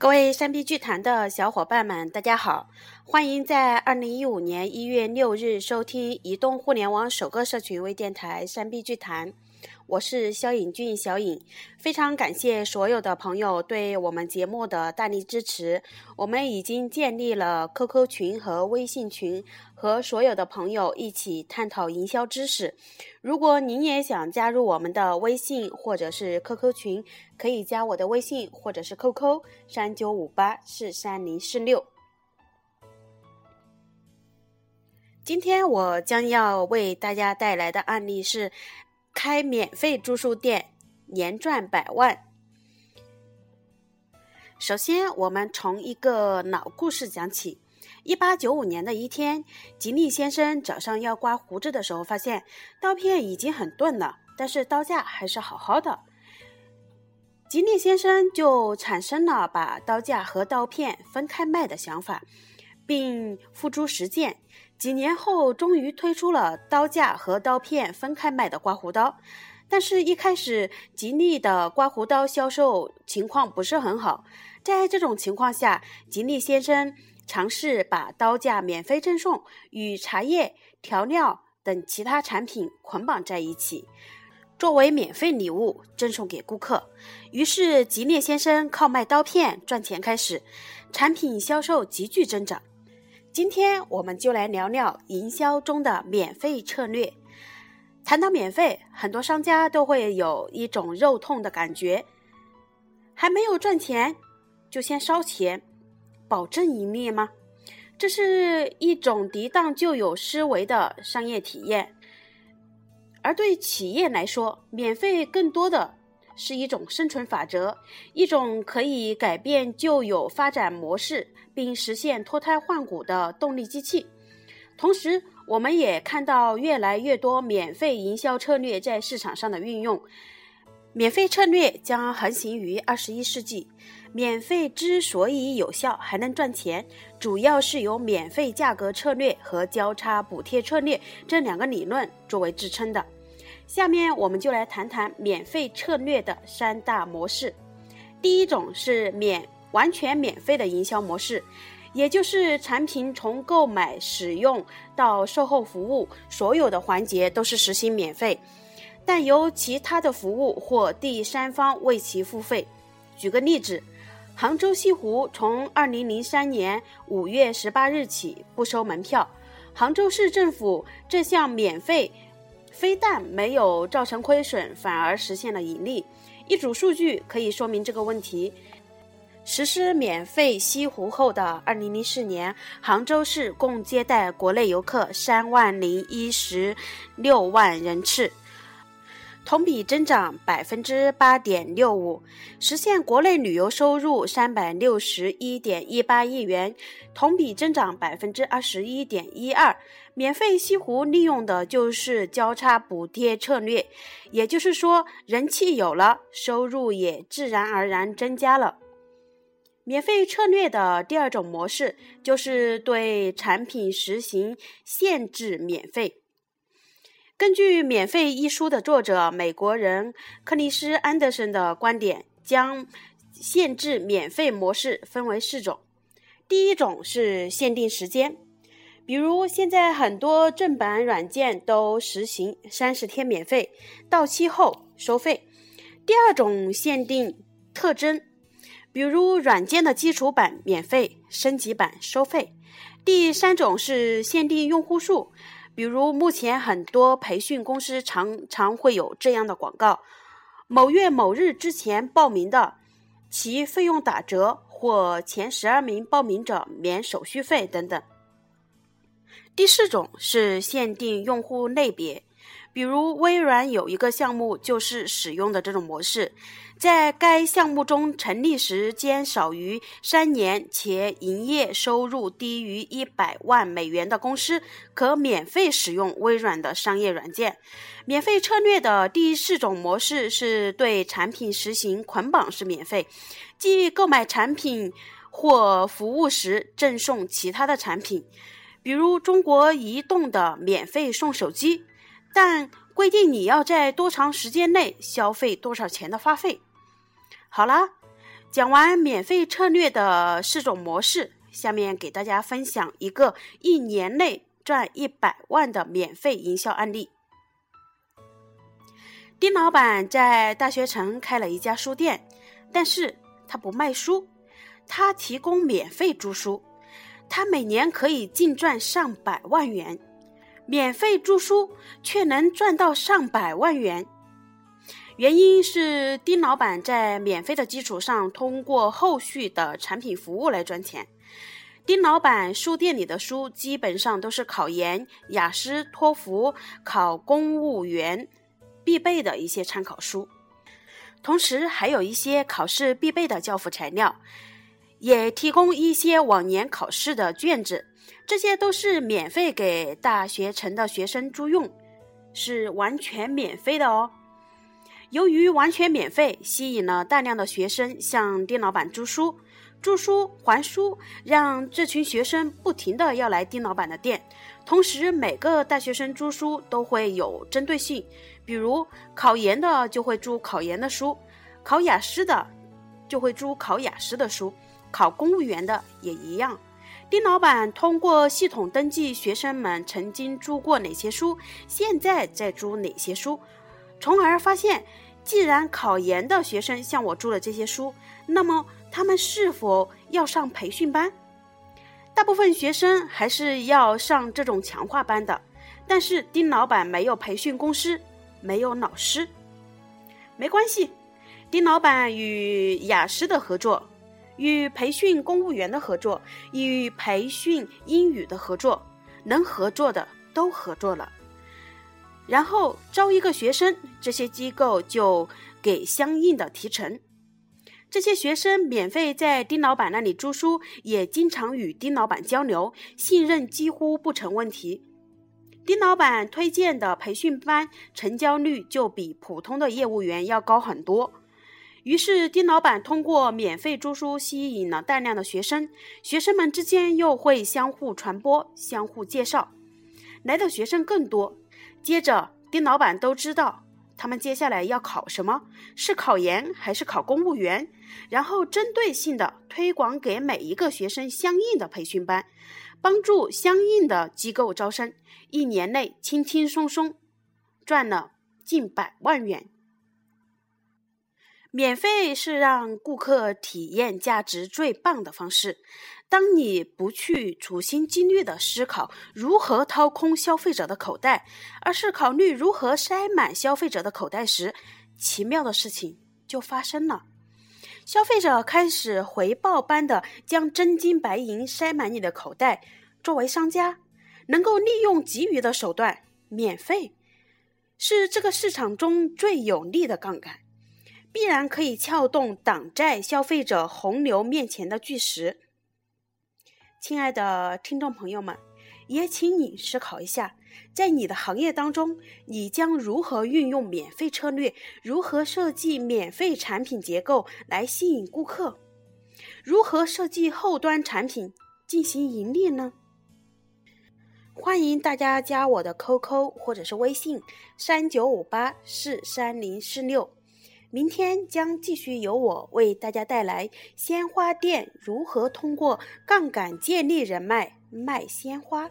各位山 B 剧团的小伙伴们，大家好！欢迎在二零一五年一月六日收听移动互联网首个社群微电台山 B 剧团。我是肖颖俊，小颖，非常感谢所有的朋友对我们节目的大力支持。我们已经建立了 QQ 群和微信群，和所有的朋友一起探讨营销知识。如果您也想加入我们的微信或者是 QQ 群，可以加我的微信或者是 QQ 三九五八四三零四六。今天我将要为大家带来的案例是。开免费住宿店，年赚百万。首先，我们从一个老故事讲起。一八九五年的一天，吉利先生早上要刮胡子的时候，发现刀片已经很钝了，但是刀架还是好好的。吉利先生就产生了把刀架和刀片分开卖的想法，并付诸实践。几年后，终于推出了刀架和刀片分开卖的刮胡刀。但是，一开始吉利的刮胡刀销售情况不是很好。在这种情况下，吉利先生尝试把刀架免费赠送，与茶叶、调料等其他产品捆绑在一起，作为免费礼物赠送给顾客。于是，吉利先生靠卖刀片赚钱开始，产品销售急剧增长。今天我们就来聊聊营销中的免费策略。谈到免费，很多商家都会有一种肉痛的感觉，还没有赚钱就先烧钱，保证盈利吗？这是一种涤荡旧有思维的商业体验。而对企业来说，免费更多的。是一种生存法则，一种可以改变旧有发展模式并实现脱胎换骨的动力机器。同时，我们也看到越来越多免费营销策略在市场上的运用。免费策略将横行于二十一世纪。免费之所以有效还能赚钱，主要是由免费价格策略和交叉补贴策略这两个理论作为支撑的。下面我们就来谈谈免费策略的三大模式。第一种是免完全免费的营销模式，也就是产品从购买、使用到售后服务，所有的环节都是实行免费，但由其他的服务或第三方为其付费。举个例子，杭州西湖从二零零三年五月十八日起不收门票，杭州市政府这项免费。非但没有造成亏损，反而实现了盈利。一组数据可以说明这个问题：实施免费西湖后的二零零四年，杭州市共接待国内游客三万零一十六万人次。同比增长百分之八点六五，实现国内旅游收入三百六十一点一八亿元，同比增长百分之二十一点一二。免费西湖利用的就是交叉补贴策略，也就是说，人气有了，收入也自然而然增加了。免费策略的第二种模式就是对产品实行限制免费。根据《免费》一书的作者美国人克里斯·安德森的观点，将限制免费模式分为四种。第一种是限定时间，比如现在很多正版软件都实行三十天免费，到期后收费。第二种限定特征，比如软件的基础版免费，升级版收费。第三种是限定用户数。比如，目前很多培训公司常常会有这样的广告：某月某日之前报名的，其费用打折，或前十二名报名者免手续费等等。第四种是限定用户类别。比如微软有一个项目就是使用的这种模式，在该项目中成立时间少于三年且营业收入低于一百万美元的公司，可免费使用微软的商业软件。免费策略的第四种模式是对产品实行捆绑式免费，即购买产品或服务时赠送其他的产品，比如中国移动的免费送手机。但规定你要在多长时间内消费多少钱的话费。好啦，讲完免费策略的四种模式，下面给大家分享一个一年内赚一百万的免费营销案例。丁老板在大学城开了一家书店，但是他不卖书，他提供免费租书，他每年可以净赚上百万元。免费租书却能赚到上百万元。原因是丁老板在免费的基础上，通过后续的产品服务来赚钱。丁老板书店里的书基本上都是考研、雅思、托福、考公务员必备的一些参考书，同时还有一些考试必备的教辅材料，也提供一些往年考试的卷子，这些都是免费给大学城的学生租用，是完全免费的哦。由于完全免费，吸引了大量的学生向丁老板租书、租书还书，让这群学生不停的要来丁老板的店。同时，每个大学生租书都会有针对性，比如考研的就会租考研的书，考雅思的就会租考雅思的书，考公务员的也一样。丁老板通过系统登记学生们曾经租过哪些书，现在在租哪些书。从而发现，既然考研的学生向我租了这些书，那么他们是否要上培训班？大部分学生还是要上这种强化班的。但是丁老板没有培训公司，没有老师，没关系。丁老板与雅思的合作，与培训公务员的合作，与培训英语的合作，能合作的都合作了。然后招一个学生，这些机构就给相应的提成。这些学生免费在丁老板那里租书，也经常与丁老板交流，信任几乎不成问题。丁老板推荐的培训班成交率就比普通的业务员要高很多。于是丁老板通过免费租书吸引了大量的学生，学生们之间又会相互传播、相互介绍，来的学生更多。接着，丁老板都知道他们接下来要考什么，是考研还是考公务员，然后针对性的推广给每一个学生相应的培训班，帮助相应的机构招生，一年内轻轻松松赚了近百万元。免费是让顾客体验价值最棒的方式。当你不去处心积虑的思考如何掏空消费者的口袋，而是考虑如何塞满消费者的口袋时，奇妙的事情就发生了。消费者开始回报般的将真金白银塞满你的口袋。作为商家，能够利用给予的手段，免费是这个市场中最有力的杠杆，必然可以撬动挡在消费者洪流面前的巨石。亲爱的听众朋友们，也请你思考一下，在你的行业当中，你将如何运用免费策略，如何设计免费产品结构来吸引顾客，如何设计后端产品进行盈利呢？欢迎大家加我的 QQ 或者是微信三九五八四三零四六。明天将继续由我为大家带来鲜花店如何通过杠杆建立人脉卖鲜花。